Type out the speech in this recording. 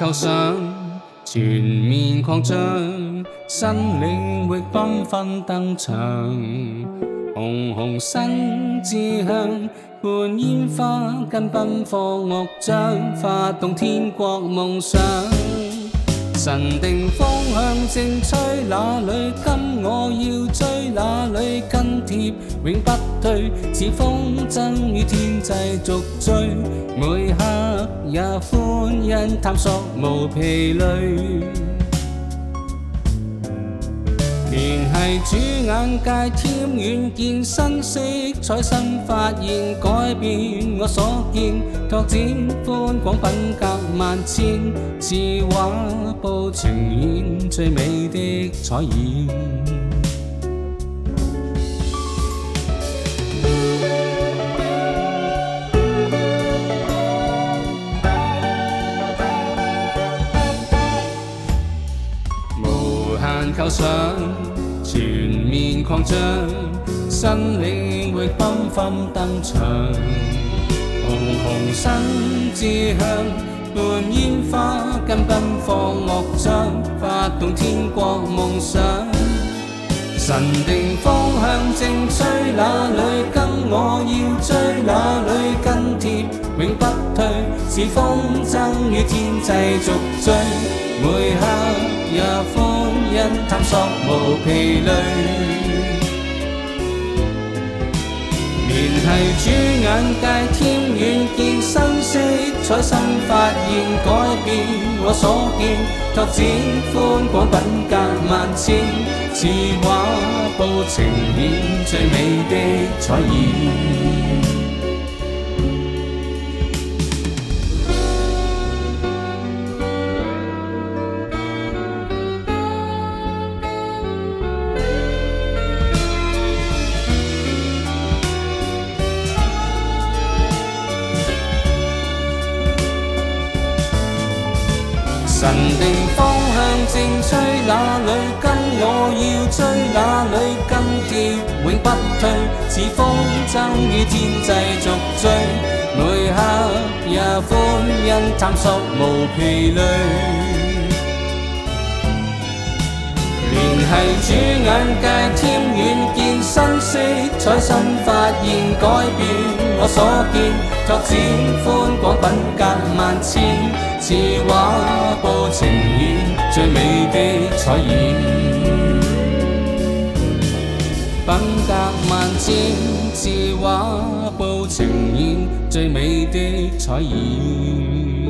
构想全面扩张，新领域缤纷登场，红红新志向，伴烟花跟奔放乐章，发动天国梦想。神定方向正吹，哪里跟我要追，哪里跟贴，永不退。似风筝与天际逐追，每刻也欢欣探索无疲累。连系主眼界添软件新色彩，新发现改变我所见，拓展宽广品格。萬千字畫布呈現最美的彩染。構想，全面擴張，新領域繽紛登場，紅紅新志向。伴烟花跟奔放乐章，发动天国梦想。神定方向，正追哪里跟？我要追哪里跟贴，永不退。是风筝与天际续追，每刻也欢欣探索无疲累。提珠眼界，添远见新色彩，新发现改变我所见，拓展宽广品格万千，似画布呈现最美的彩艳。神定方向正吹，哪里跟我要追，哪里跟贴永不退，似风筝与天际逐追，每刻也欢欣探索无疲累。提主眼界添远见，新色彩新发现改变我所见，拓展宽广品格万千，字画布情演最美的彩演，品格万千字画布呈现最美的彩演品格万千字画布呈现最美的彩演